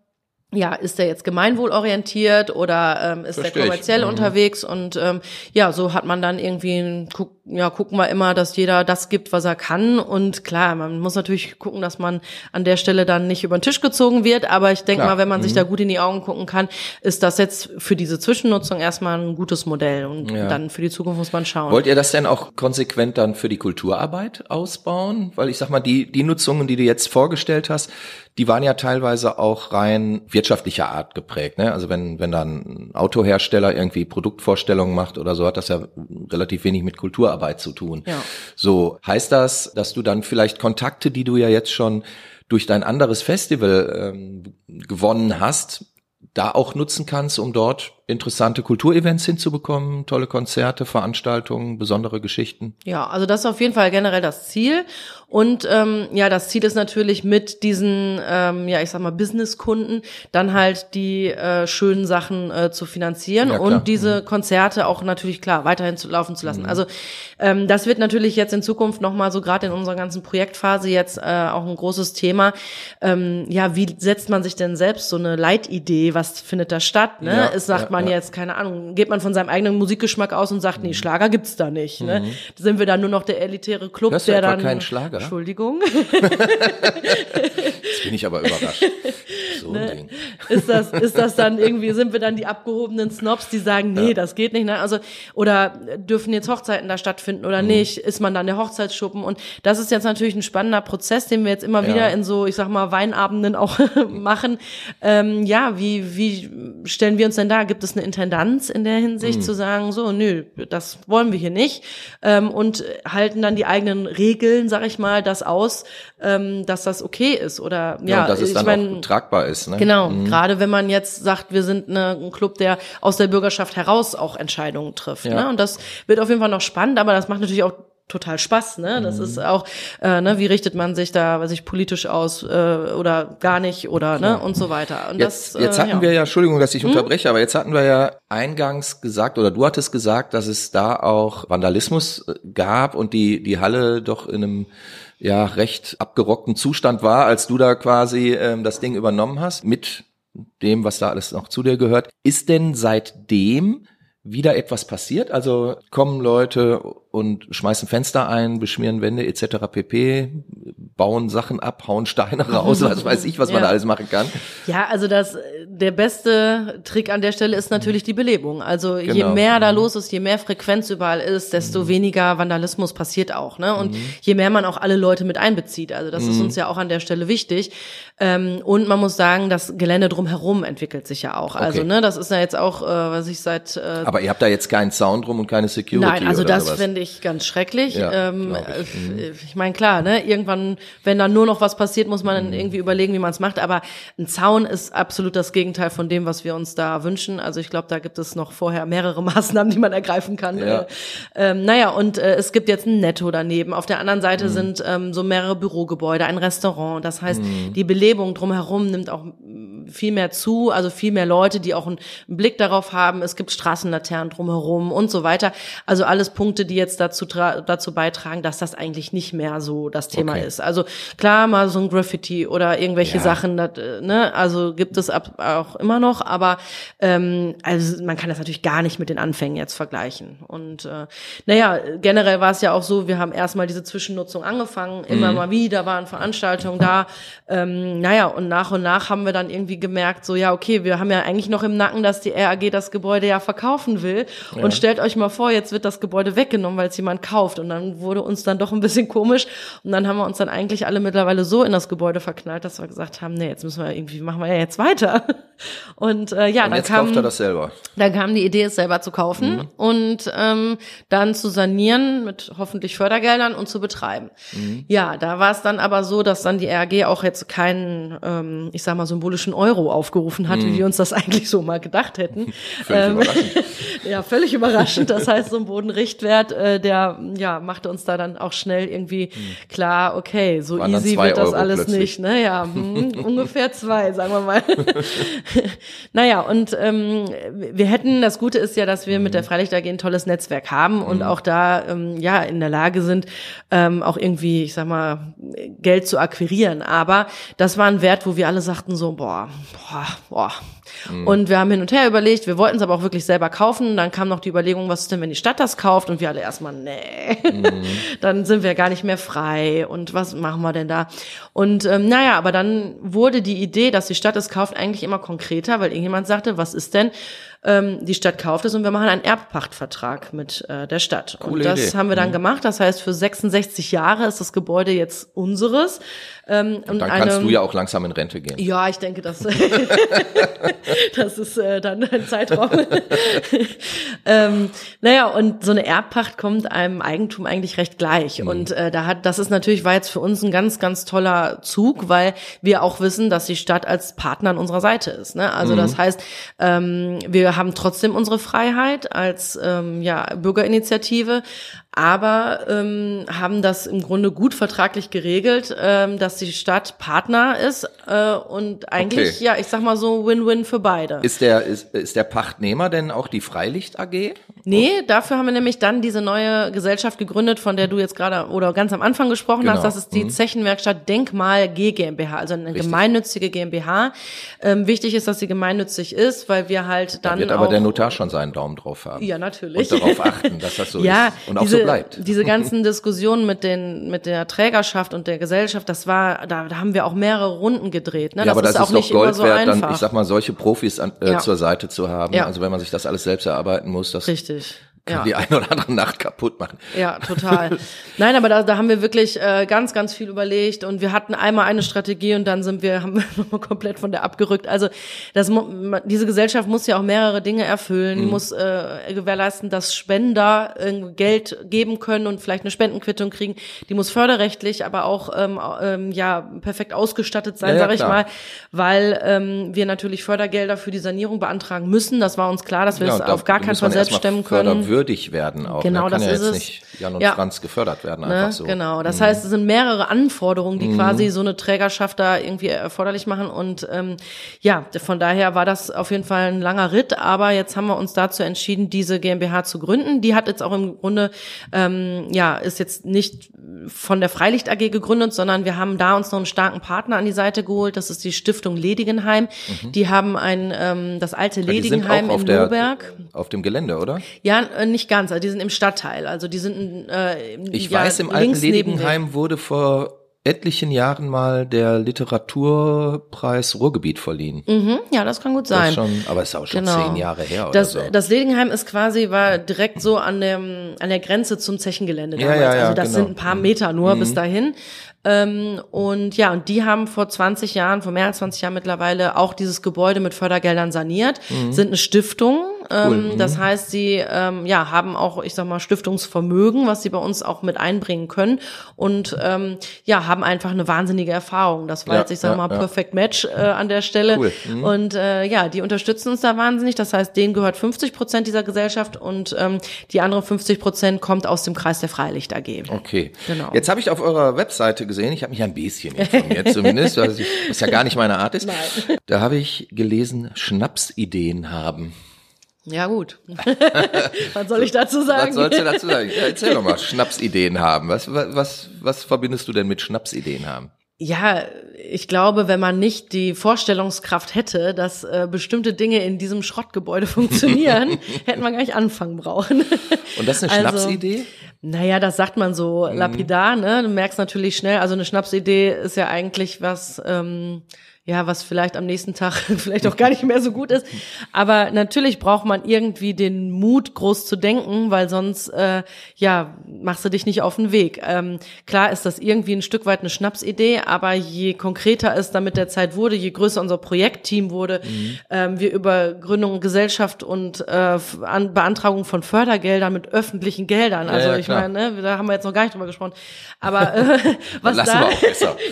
Ja, ist der jetzt gemeinwohlorientiert oder ähm, ist Versteh der kommerziell mhm. unterwegs? Und ähm, ja, so hat man dann irgendwie, guck, ja, gucken wir immer, dass jeder das gibt, was er kann. Und klar, man muss natürlich gucken, dass man an der Stelle dann nicht über den Tisch gezogen wird. Aber ich denke mal, wenn man mhm. sich da gut in die Augen gucken kann, ist das jetzt für diese Zwischennutzung erstmal ein gutes Modell. Und ja. dann für die Zukunft muss man schauen. Wollt ihr das denn auch konsequent dann für die Kulturarbeit ausbauen? Weil ich sag mal, die, die Nutzungen, die du jetzt vorgestellt hast, die waren ja teilweise auch rein wirtschaftlicher Art geprägt. Ne? Also wenn, wenn dann ein Autohersteller irgendwie Produktvorstellungen macht oder so, hat das ja relativ wenig mit Kulturarbeit zu tun. Ja. So, heißt das, dass du dann vielleicht Kontakte, die du ja jetzt schon durch dein anderes Festival ähm, gewonnen hast, da auch nutzen kannst, um dort interessante Kulturevents hinzubekommen, tolle Konzerte, Veranstaltungen, besondere Geschichten? Ja, also das ist auf jeden Fall generell das Ziel. Und ähm, ja, das Ziel ist natürlich mit diesen, ähm, ja, ich sag mal, Businesskunden dann halt die äh, schönen Sachen äh, zu finanzieren ja, und diese mhm. Konzerte auch natürlich klar weiterhin zu laufen zu lassen. Mhm. Also ähm, das wird natürlich jetzt in Zukunft nochmal so gerade in unserer ganzen Projektphase jetzt äh, auch ein großes Thema. Ähm, ja, wie setzt man sich denn selbst so eine Leitidee? Was findet da statt? Ne? Ja, ist, sagt ja, man jetzt, keine Ahnung, geht man von seinem eigenen Musikgeschmack aus und sagt, nee, mhm. Schlager gibt's da nicht. Ne? Mhm. Da sind wir dann nur noch der elitäre Club, Hörst der dann. keinen Schlager? Entschuldigung. Jetzt bin ich aber überrascht. So ne? Ding. Ist das, ist das dann irgendwie, sind wir dann die abgehobenen Snobs, die sagen, nee, ja. das geht nicht. Ne? Also, oder dürfen jetzt Hochzeiten da stattfinden oder mhm. nicht? Ist man dann der Hochzeitsschuppen? Und das ist jetzt natürlich ein spannender Prozess, den wir jetzt immer ja. wieder in so, ich sag mal, Weinabenden auch machen. Ähm, ja, wie, wie stellen wir uns denn da? Gibt es eine Intendanz in der Hinsicht mhm. zu sagen, so, nö, das wollen wir hier nicht? Ähm, und halten dann die eigenen Regeln, sag ich mal, das aus, ähm, dass das okay ist oder ja, ja dass es dann mein, auch tragbar ist. Ne? Genau, mhm. gerade wenn man jetzt sagt, wir sind eine, ein Club, der aus der Bürgerschaft heraus auch Entscheidungen trifft. Ja. Ne? Und das wird auf jeden Fall noch spannend, aber das macht natürlich auch total Spaß, ne? Das mhm. ist auch, äh, ne, wie richtet man sich da, weiß ich, politisch aus äh, oder gar nicht oder ne und so weiter. Und jetzt, das, jetzt äh, hatten ja. wir ja, Entschuldigung, dass ich hm? unterbreche, aber jetzt hatten wir ja eingangs gesagt oder du hattest gesagt, dass es da auch Vandalismus äh, gab und die die Halle doch in einem ja recht abgerockten Zustand war, als du da quasi ähm, das Ding übernommen hast, mit dem, was da alles noch zu dir gehört. Ist denn seitdem wieder etwas passiert? Also kommen Leute und schmeißen Fenster ein, beschmieren Wände etc. pp, bauen Sachen ab, hauen Steine raus, was weiß ich, was ja. man da alles machen kann. Ja, also das der beste Trick an der Stelle ist natürlich die Belebung. Also genau. je mehr da mhm. los ist, je mehr Frequenz überall ist, desto mhm. weniger Vandalismus passiert auch, ne? Und mhm. je mehr man auch alle Leute mit einbezieht. Also das mhm. ist uns ja auch an der Stelle wichtig. Ähm, und man muss sagen, das Gelände drumherum entwickelt sich ja auch. Also, okay. Also ne, das ist ja jetzt auch, äh, was ich seit. Äh, Aber ihr habt da jetzt keinen Sound drum und keine Security. Nein, also das finde ich ganz schrecklich. Ja, ähm, ich mhm. Äh, ich meine, klar, ne, irgendwann, wenn dann nur noch was passiert, muss man mhm. irgendwie überlegen, wie man es macht. Aber ein Zaun ist absolut das Gegenteil von dem, was wir uns da wünschen. Also ich glaube, da gibt es noch vorher mehrere Maßnahmen, die man ergreifen kann. Ja. Äh, ähm, naja, und äh, es gibt jetzt ein Netto daneben. Auf der anderen Seite mhm. sind ähm, so mehrere Bürogebäude, ein Restaurant. Das heißt, mhm. die Belebung drumherum nimmt auch viel mehr zu, also viel mehr Leute, die auch einen Blick darauf haben. Es gibt Straßenlaternen drumherum und so weiter. Also alles Punkte, die jetzt dazu, dazu beitragen, dass das eigentlich nicht mehr so das Thema okay. ist. Also klar, mal so ein Graffiti oder irgendwelche ja. Sachen, das, ne, also gibt es ab, auch immer noch, aber ähm, also man kann das natürlich gar nicht mit den Anfängen jetzt vergleichen. Und äh, naja, generell war es ja auch so, wir haben erstmal diese Zwischennutzung angefangen, immer mhm. mal wieder waren Veranstaltungen da. Ähm, naja, und nach und nach haben wir dann irgendwie gemerkt, so ja, okay, wir haben ja eigentlich noch im Nacken, dass die RAG das Gebäude ja verkaufen will. Ja. Und stellt euch mal vor, jetzt wird das Gebäude weggenommen, weil es jemand kauft. Und dann wurde uns dann doch ein bisschen komisch. Und dann haben wir uns dann eigentlich alle mittlerweile so in das Gebäude verknallt, dass wir gesagt haben, nee, jetzt müssen wir irgendwie, machen wir ja jetzt weiter. Und äh, ja, und dann jetzt kam, kauft er das selber. Dann kam die Idee, es selber zu kaufen mhm. und ähm, dann zu sanieren mit hoffentlich Fördergeldern und zu betreiben. Mhm. Ja, da war es dann aber so, dass dann die RAG auch jetzt keinen, ähm, ich sag mal, symbolischen Euro aufgerufen hat, mhm. wie wir uns das eigentlich so mal gedacht hätten. Völlig ähm, ja, völlig überraschend. Das heißt, so ein Bodenrichtwert, äh, der ja machte uns da dann auch schnell irgendwie mhm. klar, okay, so Waren easy wird das Euro alles plötzlich. nicht. Ne? Ja, hm, ungefähr zwei, sagen wir mal. naja, und ähm, wir hätten, das Gute ist ja, dass wir mit der Freilicht AG ein tolles Netzwerk haben und mhm. auch da ähm, ja in der Lage sind, ähm, auch irgendwie, ich sag mal, Geld zu akquirieren. Aber das war ein Wert, wo wir alle sagten so, boah, boah, boah. Und wir haben hin und her überlegt, wir wollten es aber auch wirklich selber kaufen. Dann kam noch die Überlegung, was ist denn, wenn die Stadt das kauft? Und wir alle erstmal erstmal, nee, mhm. dann sind wir gar nicht mehr frei und was machen wir denn da? Und ähm, naja, aber dann wurde die Idee, dass die Stadt es kauft, eigentlich immer konkreter, weil irgendjemand sagte, was ist denn, ähm, die Stadt kauft es und wir machen einen Erbpachtvertrag mit äh, der Stadt. Coole und das Idee. haben wir dann mhm. gemacht. Das heißt, für 66 Jahre ist das Gebäude jetzt unseres. Ähm, und, dann eine, kannst du ja auch langsam in Rente gehen. Ja, ich denke, das, das ist äh, dann ein Zeitraum. ähm, naja, und so eine Erbpacht kommt einem Eigentum eigentlich recht gleich. Mhm. Und äh, da hat, das ist natürlich, war jetzt für uns ein ganz, ganz toller Zug, weil wir auch wissen, dass die Stadt als Partner an unserer Seite ist. Ne? Also mhm. das heißt, ähm, wir wir haben trotzdem unsere Freiheit als ähm, ja, Bürgerinitiative, aber ähm, haben das im Grunde gut vertraglich geregelt, ähm, dass die Stadt Partner ist äh, und eigentlich, okay. ja, ich sag mal so Win-Win für beide. Ist der, ist, ist der Pachtnehmer denn auch die Freilicht AG? Nee, dafür haben wir nämlich dann diese neue Gesellschaft gegründet, von der du jetzt gerade oder ganz am Anfang gesprochen genau. hast. Das ist die mhm. Zechenwerkstatt Denkmal G GmbH, also eine Richtig. gemeinnützige GmbH. Ähm, wichtig ist, dass sie gemeinnützig ist, weil wir halt dann. Da wird aber der Notar schon seinen Daumen drauf haben. Ja, natürlich. Und darauf achten, dass das so ja, ist. Und auch diese, so bleibt. Diese ganzen Diskussionen mit den, mit der Trägerschaft und der Gesellschaft, das war, da, da haben wir auch mehrere Runden gedreht. Ne? Ja, das aber das ist, auch ist nicht Gold immer so wert, einfach. dann, ich sag mal, solche Profis an, äh, ja. zur Seite zu haben. Ja. Also wenn man sich das alles selbst erarbeiten muss, das Richtig kann ja. die eine oder andere Nacht kaputt machen. Ja, total. Nein, aber da, da haben wir wirklich äh, ganz, ganz viel überlegt und wir hatten einmal eine Strategie und dann sind wir, haben wir nochmal komplett von der abgerückt. Also das, diese Gesellschaft muss ja auch mehrere Dinge erfüllen, mhm. die muss äh, gewährleisten, dass Spender äh, Geld geben können und vielleicht eine Spendenquittung kriegen. Die muss förderrechtlich, aber auch ähm, ähm, ja perfekt ausgestattet sein, ja, sage ich mal, weil ähm, wir natürlich Fördergelder für die Sanierung beantragen müssen. Das war uns klar, dass wir ja, es auf gar keinen Fall selbst stemmen können würdig werden auch. Genau, da kann das ja ist jetzt es. nicht Jan und ja. Franz gefördert werden, einfach ne? so. Genau, das mhm. heißt, es sind mehrere Anforderungen, die mhm. quasi so eine Trägerschaft da irgendwie erforderlich machen. Und ähm, ja, von daher war das auf jeden Fall ein langer Ritt, aber jetzt haben wir uns dazu entschieden, diese GmbH zu gründen. Die hat jetzt auch im Grunde, ähm, ja, ist jetzt nicht von der Freilicht AG gegründet, sondern wir haben da uns noch einen starken Partner an die Seite geholt. Das ist die Stiftung Ledigenheim. Mhm. Die haben ein ähm, das alte Ledigenheim in Nürnberg. Auf dem Gelände, oder? Ja, äh, nicht ganz. Also die sind im Stadtteil. Also die sind äh, Ich ja, weiß, im alten Ledigenheim wurde vor etlichen Jahren mal der Literaturpreis Ruhrgebiet verliehen. Mhm, ja, das kann gut sein. Schon, aber es ist auch schon genau. zehn Jahre her das, oder so. Das Ledigenheim ist quasi, war direkt so an, dem, an der Grenze zum Zechengelände damals. Ja, ja, ja, also das genau. sind ein paar Meter nur mhm. bis dahin. Ähm, und ja, und die haben vor 20 Jahren, vor mehr als 20 Jahren mittlerweile auch dieses Gebäude mit Fördergeldern saniert, mhm. sind eine Stiftung. Cool. Ähm, mhm. Das heißt, sie ähm, ja, haben auch, ich sag mal, Stiftungsvermögen, was sie bei uns auch mit einbringen können und ähm, ja, haben einfach eine wahnsinnige Erfahrung. Das war ja, jetzt, ich sag ja, mal. Perfect Match äh, an der Stelle. Cool. Mhm. Und äh, ja, die unterstützen uns da wahnsinnig. Das heißt, denen gehört 50 Prozent dieser Gesellschaft und ähm, die andere 50 Prozent kommt aus dem Kreis der Freilicht AG. Okay. Genau. Jetzt habe ich auf eurer Webseite gesehen, ich habe mich ein bisschen informiert zumindest, was, ich, was ja gar nicht meine Art ist. Nein. Da habe ich gelesen, Schnapsideen haben. Ja, gut. was soll ich dazu sagen? Was sollst du dazu sagen? Erzähl doch mal, Schnapsideen haben. Was, was, was verbindest du denn mit Schnapsideen haben? Ja, ich glaube, wenn man nicht die Vorstellungskraft hätte, dass äh, bestimmte Dinge in diesem Schrottgebäude funktionieren, hätten wir gar nicht anfangen brauchen. Und das ist eine also, Schnapsidee? Naja, das sagt man so mhm. lapidar, ne? Du merkst natürlich schnell, also eine Schnapsidee ist ja eigentlich was, ähm, ja, was vielleicht am nächsten Tag vielleicht auch gar nicht mehr so gut ist. Aber natürlich braucht man irgendwie den Mut, groß zu denken, weil sonst, äh, ja, machst du dich nicht auf den Weg. Ähm, klar ist das irgendwie ein Stück weit eine Schnapsidee, aber je konkreter es dann mit der Zeit wurde, je größer unser Projektteam wurde, mhm. ähm, wir über Gründung Gesellschaft und äh, an Beantragung von Fördergeldern mit öffentlichen Geldern, also ja, ja, ich meine, ne, da haben wir jetzt noch gar nicht drüber gesprochen, aber äh, was da,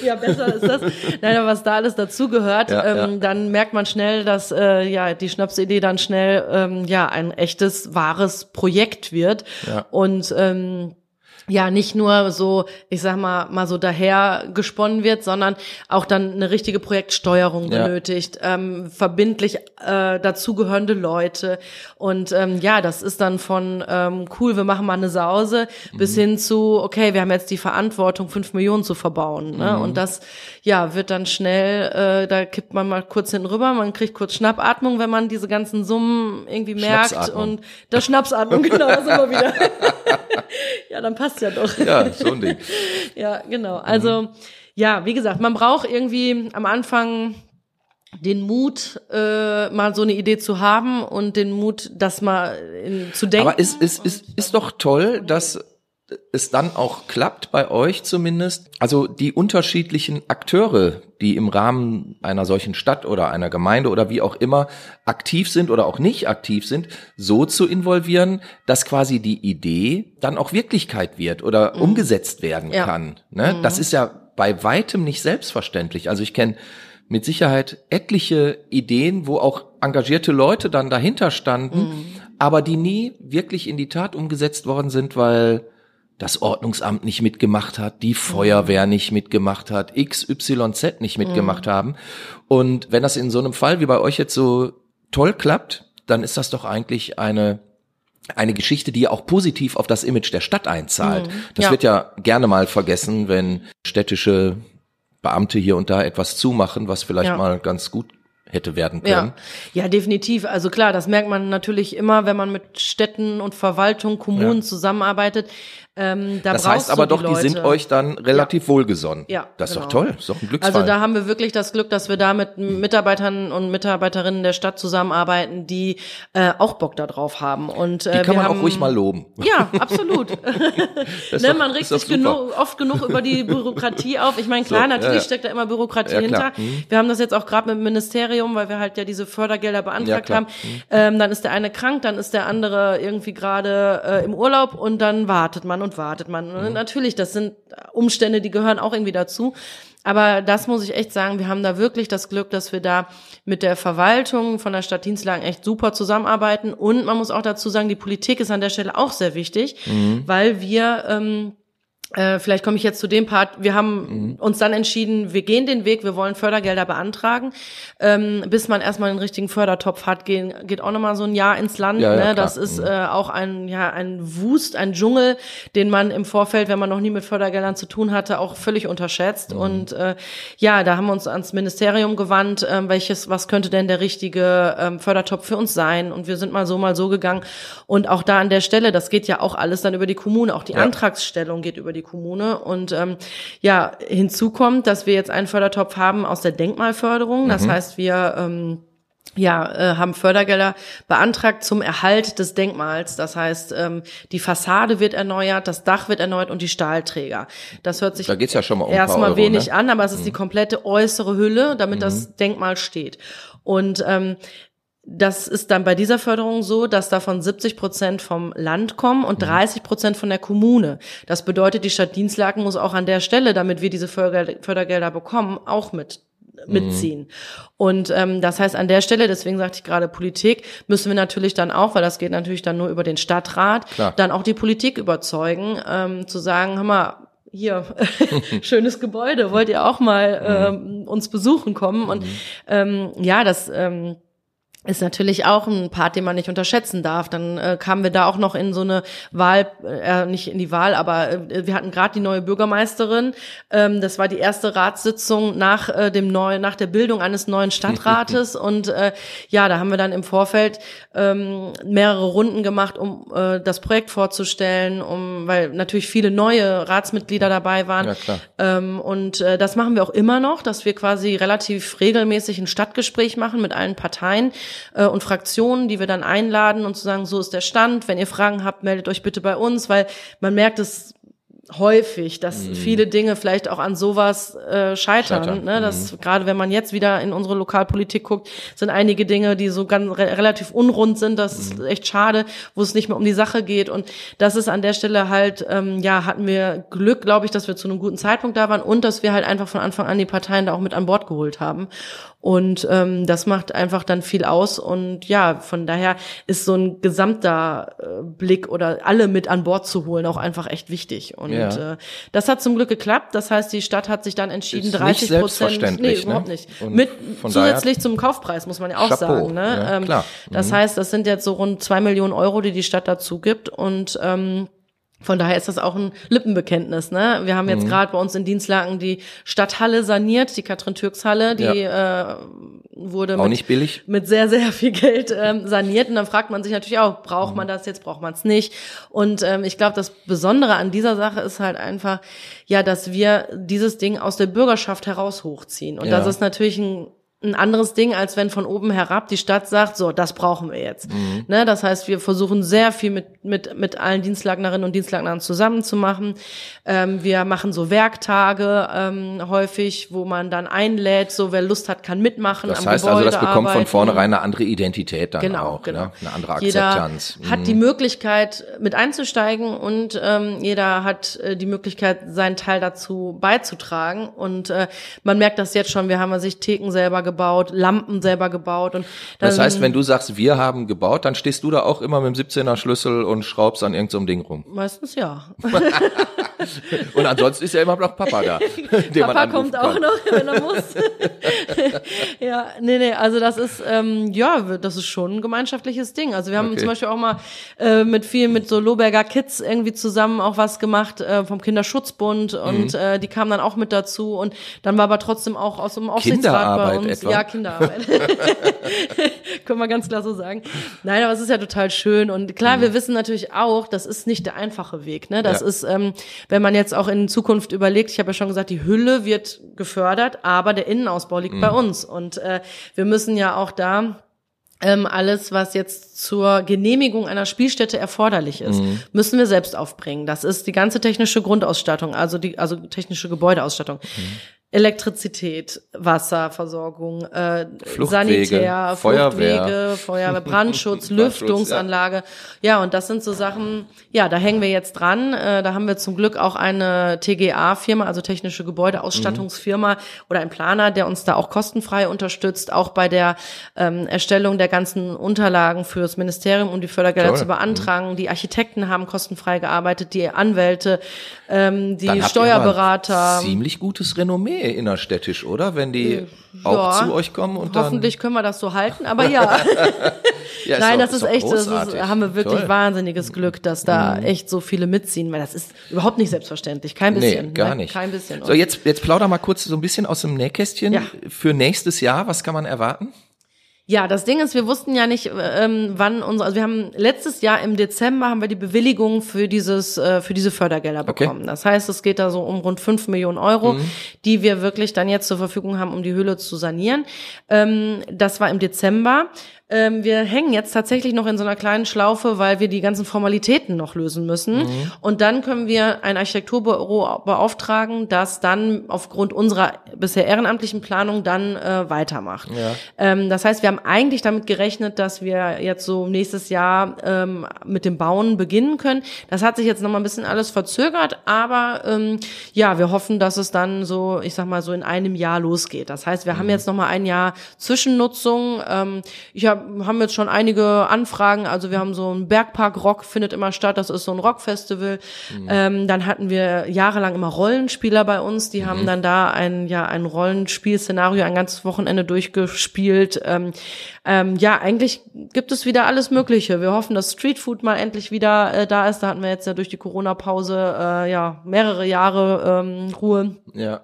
ja besser ist das, nein, aber was da alles dazu dazugehört, ja, ähm, ja. dann merkt man schnell, dass äh, ja die Schnapsidee dann schnell ähm, ja ein echtes, wahres Projekt wird. Ja. Und ähm, ja nicht nur so, ich sag mal, mal so daher gesponnen wird, sondern auch dann eine richtige Projektsteuerung ja. benötigt, ähm, verbindlich äh, dazugehörende Leute. Und ähm, ja, das ist dann von ähm, cool, wir machen mal eine Sause, mhm. bis hin zu, okay, wir haben jetzt die Verantwortung, fünf Millionen zu verbauen. Ne? Mhm. Und das ja wird dann schnell, äh, da kippt man mal kurz hinten rüber, man kriegt kurz Schnappatmung, wenn man diese ganzen Summen irgendwie merkt. Und das Schnapsatmung, genau, das immer wieder. ja, dann passt ja doch. Ja, so ein Ding. ja, genau. Also, mhm. ja, wie gesagt, man braucht irgendwie am Anfang den Mut, äh, mal so eine Idee zu haben und den Mut, das mal in, zu denken. Aber es ist, ist, ist doch toll, dass es dann auch klappt, bei euch zumindest. Also die unterschiedlichen Akteure, die im Rahmen einer solchen Stadt oder einer Gemeinde oder wie auch immer aktiv sind oder auch nicht aktiv sind, so zu involvieren, dass quasi die Idee dann auch Wirklichkeit wird oder mhm. umgesetzt werden ja. kann. Ne? Mhm. Das ist ja bei weitem nicht selbstverständlich. Also ich kenne mit Sicherheit etliche Ideen, wo auch engagierte Leute dann dahinter standen, mhm. aber die nie wirklich in die Tat umgesetzt worden sind, weil das Ordnungsamt nicht mitgemacht hat, die Feuerwehr mhm. nicht mitgemacht hat, XYZ nicht mitgemacht mhm. haben. Und wenn das in so einem Fall wie bei euch jetzt so toll klappt, dann ist das doch eigentlich eine eine Geschichte, die auch positiv auf das Image der Stadt einzahlt. Mhm. Das ja. wird ja gerne mal vergessen, wenn städtische Beamte hier und da etwas zumachen, was vielleicht ja. mal ganz gut hätte werden können. Ja. ja, definitiv. Also klar, das merkt man natürlich immer, wenn man mit Städten und Verwaltung, Kommunen ja. zusammenarbeitet. Ähm, da das heißt aber doch, die, die, sind euch dann relativ ja. wohlgesonnen. Ja, das genau. ist doch genau. toll, das ist doch ein Glücksfall. Also da haben wir wirklich das Glück, dass wir da mit Mitarbeitern und Mitarbeiterinnen der Stadt zusammenarbeiten, die äh, auch Bock darauf haben. Und äh, die kann man haben, auch ruhig mal loben. Ja, absolut. ne, man regt sich genug, oft genug über die Bürokratie auf. Ich meine, klar, so, natürlich ja, steckt da immer Bürokratie hinter. Mhm. Wir haben das jetzt auch gerade mit dem Ministerium, weil wir halt ja diese Fördergelder beantragt haben. Mhm. Ähm, dann ist der eine krank, dann ist der andere irgendwie gerade äh, im Urlaub und dann wartet man und wartet man. Und mhm. natürlich, das sind Umstände, die gehören auch irgendwie dazu. Aber das muss ich echt sagen, wir haben da wirklich das Glück, dass wir da mit der Verwaltung von der Stadt Dienstlagen echt super zusammenarbeiten. Und man muss auch dazu sagen, die Politik ist an der Stelle auch sehr wichtig, mhm. weil wir ähm, äh, vielleicht komme ich jetzt zu dem Part. Wir haben mhm. uns dann entschieden, wir gehen den Weg, wir wollen Fördergelder beantragen. Ähm, bis man erstmal einen richtigen Fördertopf hat, gehen, geht auch nochmal so ein Jahr ins Land. Ja, ne? ja, das ist mhm. äh, auch ein, ja, ein Wust, ein Dschungel, den man im Vorfeld, wenn man noch nie mit Fördergeldern zu tun hatte, auch völlig unterschätzt. Mhm. Und äh, ja, da haben wir uns ans Ministerium gewandt, äh, welches, was könnte denn der richtige ähm, Fördertopf für uns sein? Und wir sind mal so, mal so gegangen. Und auch da an der Stelle, das geht ja auch alles dann über die Kommune, auch die ja. Antragsstellung geht über die die Kommune. Und ähm, ja, hinzu kommt, dass wir jetzt einen Fördertopf haben aus der Denkmalförderung. Das mhm. heißt, wir ähm, ja, äh, haben Fördergelder beantragt zum Erhalt des Denkmals. Das heißt, ähm, die Fassade wird erneuert, das Dach wird erneuert und die Stahlträger. Das hört sich da geht's ja schon mal um erstmal wenig ne? an, aber es ist mhm. die komplette äußere Hülle, damit mhm. das Denkmal steht. Und ähm, das ist dann bei dieser Förderung so, dass davon 70 Prozent vom Land kommen und 30 mhm. Prozent von der Kommune. Das bedeutet, die Stadt Dienstlaken muss auch an der Stelle, damit wir diese Fördergelder bekommen, auch mit mitziehen. Mhm. Und ähm, das heißt, an der Stelle, deswegen sagte ich gerade Politik, müssen wir natürlich dann auch, weil das geht natürlich dann nur über den Stadtrat, Klar. dann auch die Politik überzeugen, ähm, zu sagen, hör mal, hier, schönes Gebäude, wollt ihr auch mal mhm. ähm, uns besuchen kommen? Und mhm. ähm, ja, das ähm, ist natürlich auch ein Part, den man nicht unterschätzen darf. Dann äh, kamen wir da auch noch in so eine Wahl, äh, nicht in die Wahl, aber äh, wir hatten gerade die neue Bürgermeisterin. Ähm, das war die erste Ratssitzung nach äh, dem neuen, nach der Bildung eines neuen Stadtrates und äh, ja, da haben wir dann im Vorfeld ähm, mehrere Runden gemacht, um äh, das Projekt vorzustellen, um weil natürlich viele neue Ratsmitglieder dabei waren. Ja, klar. Ähm, und äh, das machen wir auch immer noch, dass wir quasi relativ regelmäßig ein Stadtgespräch machen mit allen Parteien äh, und Fraktionen, die wir dann einladen und zu sagen, so ist der Stand. Wenn ihr Fragen habt, meldet euch bitte bei uns, weil man merkt es häufig, dass mhm. viele Dinge vielleicht auch an sowas äh, scheitern. scheitern. Ne? Dass mhm. gerade wenn man jetzt wieder in unsere Lokalpolitik guckt, sind einige Dinge, die so ganz re relativ unrund sind. Das mhm. ist echt schade, wo es nicht mehr um die Sache geht. Und das ist an der Stelle halt, ähm, ja, hatten wir Glück, glaube ich, dass wir zu einem guten Zeitpunkt da waren und dass wir halt einfach von Anfang an die Parteien da auch mit an Bord geholt haben. Und ähm, das macht einfach dann viel aus. Und ja, von daher ist so ein gesamter äh, Blick oder alle mit an Bord zu holen auch einfach echt wichtig. Und ja. äh, das hat zum Glück geklappt. Das heißt, die Stadt hat sich dann entschieden, ist 30 Prozent. Nee, überhaupt ne? nicht. Und mit zusätzlich zum Kaufpreis, muss man ja auch Chapeau. sagen. Ne? Ja, ähm, klar. Das mhm. heißt, das sind jetzt so rund zwei Millionen Euro, die die Stadt dazu gibt. Und ähm, Von daher ist das auch ein Lippenbekenntnis. Ne? Wir haben jetzt mhm. gerade bei uns in Dienstlaken die Stadthalle saniert, die Katrin-Türks-Halle, die ja. äh, wurde auch mit, nicht billig. mit sehr, sehr viel Geld ähm, saniert. Und dann fragt man sich natürlich auch, braucht man mhm. das jetzt, braucht man es nicht? Und ähm, ich glaube, das Besondere an dieser Sache ist halt einfach, ja, dass wir dieses Ding aus der Bürgerschaft heraus hochziehen. Und ja. das ist natürlich ein ein anderes Ding, als wenn von oben herab die Stadt sagt, so, das brauchen wir jetzt. Mhm. Ne, das heißt, wir versuchen sehr viel mit, mit, mit allen Dienstlagnerinnen und Dienstlagnern zusammenzumachen. Ähm, wir machen so Werktage ähm, häufig, wo man dann einlädt, so wer Lust hat, kann mitmachen. Das heißt Gebäude also, das bekommt arbeiten. von vornherein eine andere Identität dann genau, auch, ne? genau. Ne? eine andere Akzeptanz. Jeder mhm. hat die Möglichkeit, mit einzusteigen und ähm, jeder hat äh, die Möglichkeit, seinen Teil dazu beizutragen. Und äh, man merkt das jetzt schon, wir haben sich Theken selber gebaut, Lampen selber gebaut. Und das heißt, wenn du sagst, wir haben gebaut, dann stehst du da auch immer mit dem 17er Schlüssel und schraubst an irgendeinem so Ding rum. Meistens ja. und ansonsten ist ja immer noch Papa da. Papa kommt kann. auch noch, wenn er muss. ja, nee, nee, also das ist, ähm, ja, das ist schon ein gemeinschaftliches Ding. Also wir haben okay. zum Beispiel auch mal äh, mit vielen, mit so Lohberger Kids irgendwie zusammen auch was gemacht äh, vom Kinderschutzbund und mhm. äh, die kamen dann auch mit dazu und dann war aber trotzdem auch aus dem Aufsichtsrat bei uns etwa? Ja, Kinderarbeit. Können wir ganz klar so sagen. Nein, aber es ist ja total schön. Und klar, mhm. wir wissen natürlich auch, das ist nicht der einfache Weg. Ne? Das ja. ist, ähm, wenn man jetzt auch in Zukunft überlegt, ich habe ja schon gesagt, die Hülle wird gefördert, aber der Innenausbau liegt mhm. bei uns. Und äh, wir müssen ja auch da ähm, alles, was jetzt zur Genehmigung einer Spielstätte erforderlich ist, mhm. müssen wir selbst aufbringen. Das ist die ganze technische Grundausstattung, also die also technische Gebäudeausstattung. Mhm. Elektrizität, Wasserversorgung, äh, Sanitär, Feuerwehr. Fluchtwege, Feuerwehr, Brandschutz, Lüftungsanlage. Ja. ja. und das sind so Sachen, ja, da hängen wir jetzt dran. Äh, da haben wir zum Glück auch eine TGA-Firma, also technische Gebäudeausstattungsfirma mhm. oder ein Planer, der uns da auch kostenfrei unterstützt, auch bei der ähm, Erstellung der ganzen Unterlagen fürs Ministerium, um die Fördergelder Toll. zu beantragen. Mhm. Die Architekten haben kostenfrei gearbeitet, die Anwälte, ähm, die Dann Steuerberater. ziemlich gutes Renommee innerstädtisch, oder? Wenn die äh, auch ja, zu euch kommen und Hoffentlich dann können wir das so halten, aber ja. ja Nein, auch, das ist, echt, das ist, haben wir wirklich Toll. wahnsinniges Glück, dass da mhm. echt so viele mitziehen, weil das ist überhaupt nicht selbstverständlich. Kein bisschen. Nee, gar ne? nicht. Kein bisschen. So, jetzt, jetzt plauder mal kurz so ein bisschen aus dem Nähkästchen. Ja. Für nächstes Jahr, was kann man erwarten? Ja, das Ding ist, wir wussten ja nicht, ähm, wann unsere, also wir haben letztes Jahr im Dezember haben wir die Bewilligung für dieses, äh, für diese Fördergelder bekommen. Okay. Das heißt, es geht da so um rund fünf Millionen Euro, mhm. die wir wirklich dann jetzt zur Verfügung haben, um die Höhle zu sanieren. Ähm, das war im Dezember. Ähm, wir hängen jetzt tatsächlich noch in so einer kleinen Schlaufe, weil wir die ganzen Formalitäten noch lösen müssen. Mhm. Und dann können wir ein Architekturbüro beauftragen, das dann aufgrund unserer bisher ehrenamtlichen Planung dann äh, weitermacht. Ja. Ähm, das heißt, wir haben eigentlich damit gerechnet, dass wir jetzt so nächstes Jahr ähm, mit dem Bauen beginnen können. Das hat sich jetzt noch mal ein bisschen alles verzögert, aber ähm, ja, wir hoffen, dass es dann so, ich sag mal so in einem Jahr losgeht. Das heißt, wir mhm. haben jetzt noch mal ein Jahr Zwischennutzung. Ähm, ich habe haben jetzt schon einige Anfragen. Also wir haben so ein Bergpark Rock findet immer statt. Das ist so ein Rockfestival. Mhm. Ähm, dann hatten wir jahrelang immer Rollenspieler bei uns. Die mhm. haben dann da ein ja ein Rollenspielszenario ein ganzes Wochenende durchgespielt. Ähm, ähm, ja, eigentlich gibt es wieder alles Mögliche. Wir hoffen, dass Streetfood mal endlich wieder äh, da ist. Da hatten wir jetzt ja durch die Corona-Pause äh, ja mehrere Jahre ähm, Ruhe. Ja.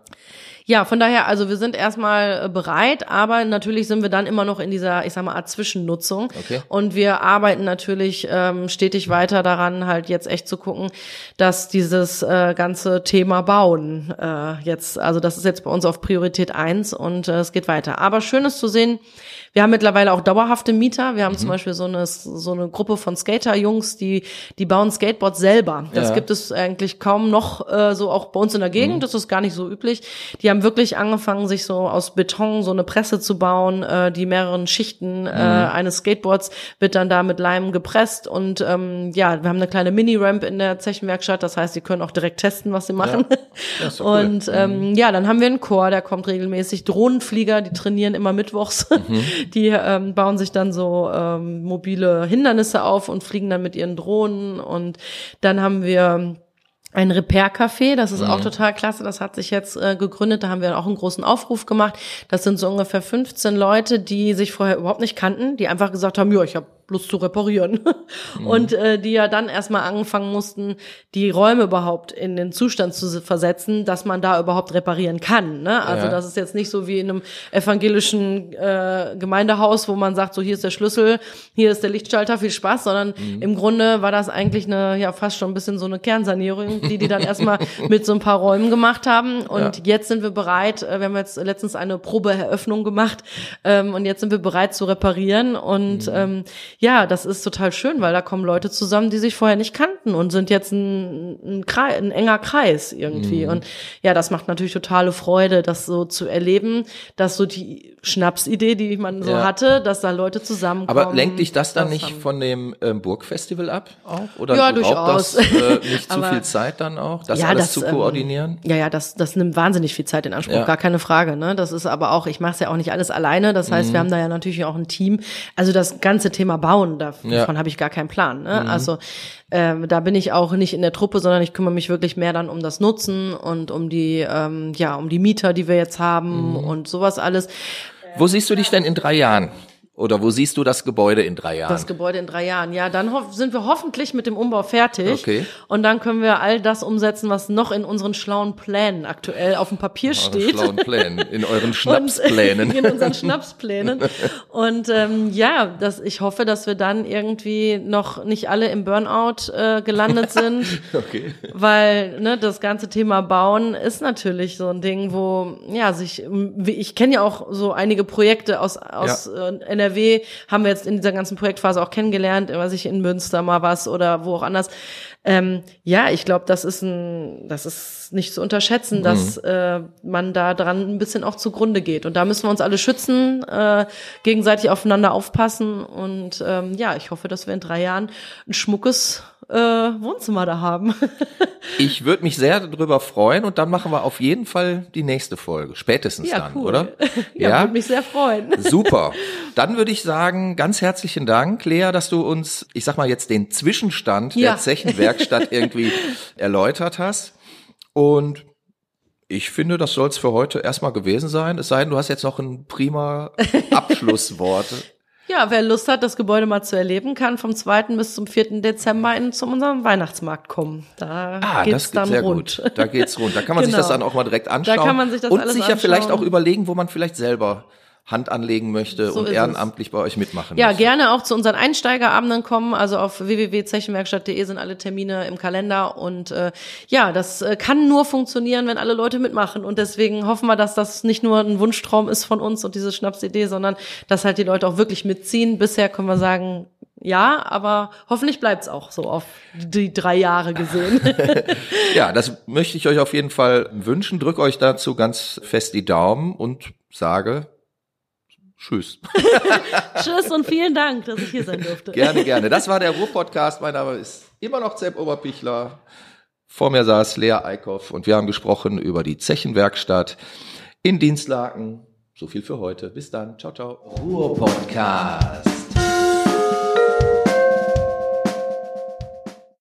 Ja, von daher, also wir sind erstmal äh, bereit, aber natürlich sind wir dann immer noch in dieser, ich sag mal, Art Zwischennutzung. Okay. Und wir arbeiten natürlich ähm, stetig weiter daran, halt jetzt echt zu gucken, dass dieses äh, ganze Thema Bauen äh, jetzt, also das ist jetzt bei uns auf Priorität eins und äh, es geht weiter. Aber schön ist zu sehen, wir haben mittlerweile auch dauerhafte Mieter. Wir haben mhm. zum Beispiel so eine, so eine Gruppe von Skater-Jungs, die, die bauen Skateboards selber. Das ja. gibt es eigentlich kaum noch äh, so auch bei uns in der Gegend. Mhm. Das ist gar nicht so üblich. Die haben wirklich angefangen, sich so aus Beton so eine Presse zu bauen, äh, die mehreren Schichten äh, mhm. äh, eines Skateboards wird dann da mit Leim gepresst und ähm, ja, wir haben eine kleine Mini-Ramp in der Zechenwerkstatt. Das heißt, sie können auch direkt testen, was sie machen. Ja. Cool. Und ähm, mhm. ja, dann haben wir einen Chor, der kommt regelmäßig. Drohnenflieger, die trainieren immer mittwochs. Mhm. Die ähm, bauen sich dann so ähm, mobile Hindernisse auf und fliegen dann mit ihren Drohnen. Und dann haben wir ein Repair-Café, das ist mhm. auch total klasse. Das hat sich jetzt äh, gegründet. Da haben wir auch einen großen Aufruf gemacht. Das sind so ungefähr 15 Leute, die sich vorher überhaupt nicht kannten, die einfach gesagt haben, ja, ich habe bloß zu reparieren. Mhm. Und äh, die ja dann erstmal angefangen mussten, die Räume überhaupt in den Zustand zu versetzen, dass man da überhaupt reparieren kann. Ne? Also ja. das ist jetzt nicht so wie in einem evangelischen äh, Gemeindehaus, wo man sagt, so hier ist der Schlüssel, hier ist der Lichtschalter, viel Spaß, sondern mhm. im Grunde war das eigentlich eine, ja fast schon ein bisschen so eine Kernsanierung, die die dann erstmal mit so ein paar Räumen gemacht haben. Und ja. jetzt sind wir bereit, äh, wir haben jetzt letztens eine Probeeröffnung gemacht ähm, und jetzt sind wir bereit zu reparieren. Und mhm. ähm, ja, das ist total schön, weil da kommen Leute zusammen, die sich vorher nicht kannten und sind jetzt ein, ein, Kreis, ein enger Kreis irgendwie. Mhm. Und ja, das macht natürlich totale Freude, das so zu erleben, dass so die Schnapsidee, die man so ja. hatte, dass da Leute zusammenkommen. Aber lenkt dich das dann nicht haben. von dem ähm, Burgfestival ab auch? Oder ja, durchaus. das äh, nicht zu viel Zeit dann auch, das ja, alles das, zu ähm, koordinieren? Ähm, ja, ja, das, das nimmt wahnsinnig viel Zeit in Anspruch, ja. gar keine Frage. Ne? Das ist aber auch, ich mache es ja auch nicht alles alleine. Das heißt, mhm. wir haben da ja natürlich auch ein Team. Also das ganze Thema Bauen, davon ja. habe ich gar keinen Plan. Ne? Mhm. Also ähm, da bin ich auch nicht in der Truppe, sondern ich kümmere mich wirklich mehr dann um das Nutzen und um die, ähm, ja, um die Mieter, die wir jetzt haben mhm. und sowas alles. Wo siehst du dich denn in drei Jahren? Oder wo siehst du das Gebäude in drei Jahren? Das Gebäude in drei Jahren. Ja, dann sind wir hoffentlich mit dem Umbau fertig. Okay. Und dann können wir all das umsetzen, was noch in unseren schlauen Plänen aktuell auf dem Papier in steht. Schlauen Plänen, in euren Schnapsplänen. in unseren Schnapsplänen. Und ähm, ja, das, ich hoffe, dass wir dann irgendwie noch nicht alle im Burnout äh, gelandet sind. okay. Weil ne, das ganze Thema Bauen ist natürlich so ein Ding, wo ja sich, ich kenne ja auch so einige Projekte aus aus ja. äh, NRW haben wir jetzt in dieser ganzen Projektphase auch kennengelernt, was ich in Münster mal was oder wo auch anders. Ähm, ja, ich glaube, das ist ein, das ist nicht zu unterschätzen, mhm. dass äh, man da dran ein bisschen auch zugrunde geht. Und da müssen wir uns alle schützen, äh, gegenseitig aufeinander aufpassen. Und ähm, ja, ich hoffe, dass wir in drei Jahren ein schmuckes äh, Wohnzimmer da haben. ich würde mich sehr darüber freuen und dann machen wir auf jeden Fall die nächste Folge. Spätestens ja, dann, cool. oder? ja, ja? würde mich sehr freuen. Super. Dann würde ich sagen, ganz herzlichen Dank, Lea, dass du uns, ich sag mal jetzt den Zwischenstand ja. der Zechenwerkstatt irgendwie erläutert hast. Und ich finde, das soll es für heute erstmal gewesen sein. Es sei denn, du hast jetzt noch ein prima Abschlusswort. Ja, wer Lust hat, das Gebäude mal zu erleben, kann vom 2. bis zum 4. Dezember in, zu unserem Weihnachtsmarkt kommen. Da ah, geht's das geht dann sehr rund. Gut. Da geht's rund. Da kann man genau. sich das dann auch mal direkt anschauen. Da kann man sich das Und alles sich ja anschauen. vielleicht auch überlegen, wo man vielleicht selber Hand anlegen möchte so und ehrenamtlich es. bei euch mitmachen Ja, möchte. gerne auch zu unseren Einsteigerabenden kommen. Also auf www.zechenwerkstatt.de sind alle Termine im Kalender. Und äh, ja, das äh, kann nur funktionieren, wenn alle Leute mitmachen. Und deswegen hoffen wir, dass das nicht nur ein Wunschtraum ist von uns und diese Schnapsidee, sondern dass halt die Leute auch wirklich mitziehen. Bisher können wir sagen, ja, aber hoffentlich bleibt's auch so auf die drei Jahre gesehen. ja, das möchte ich euch auf jeden Fall wünschen. Drück euch dazu ganz fest die Daumen und sage Tschüss. Tschüss und vielen Dank, dass ich hier sein durfte. Gerne, gerne. Das war der Ruhr-Podcast. Mein Name ist immer noch Zepp Oberpichler. Vor mir saß Lea Eickhoff und wir haben gesprochen über die Zechenwerkstatt in Dienstlaken. So viel für heute. Bis dann. Ciao, ciao. Ruhr-Podcast.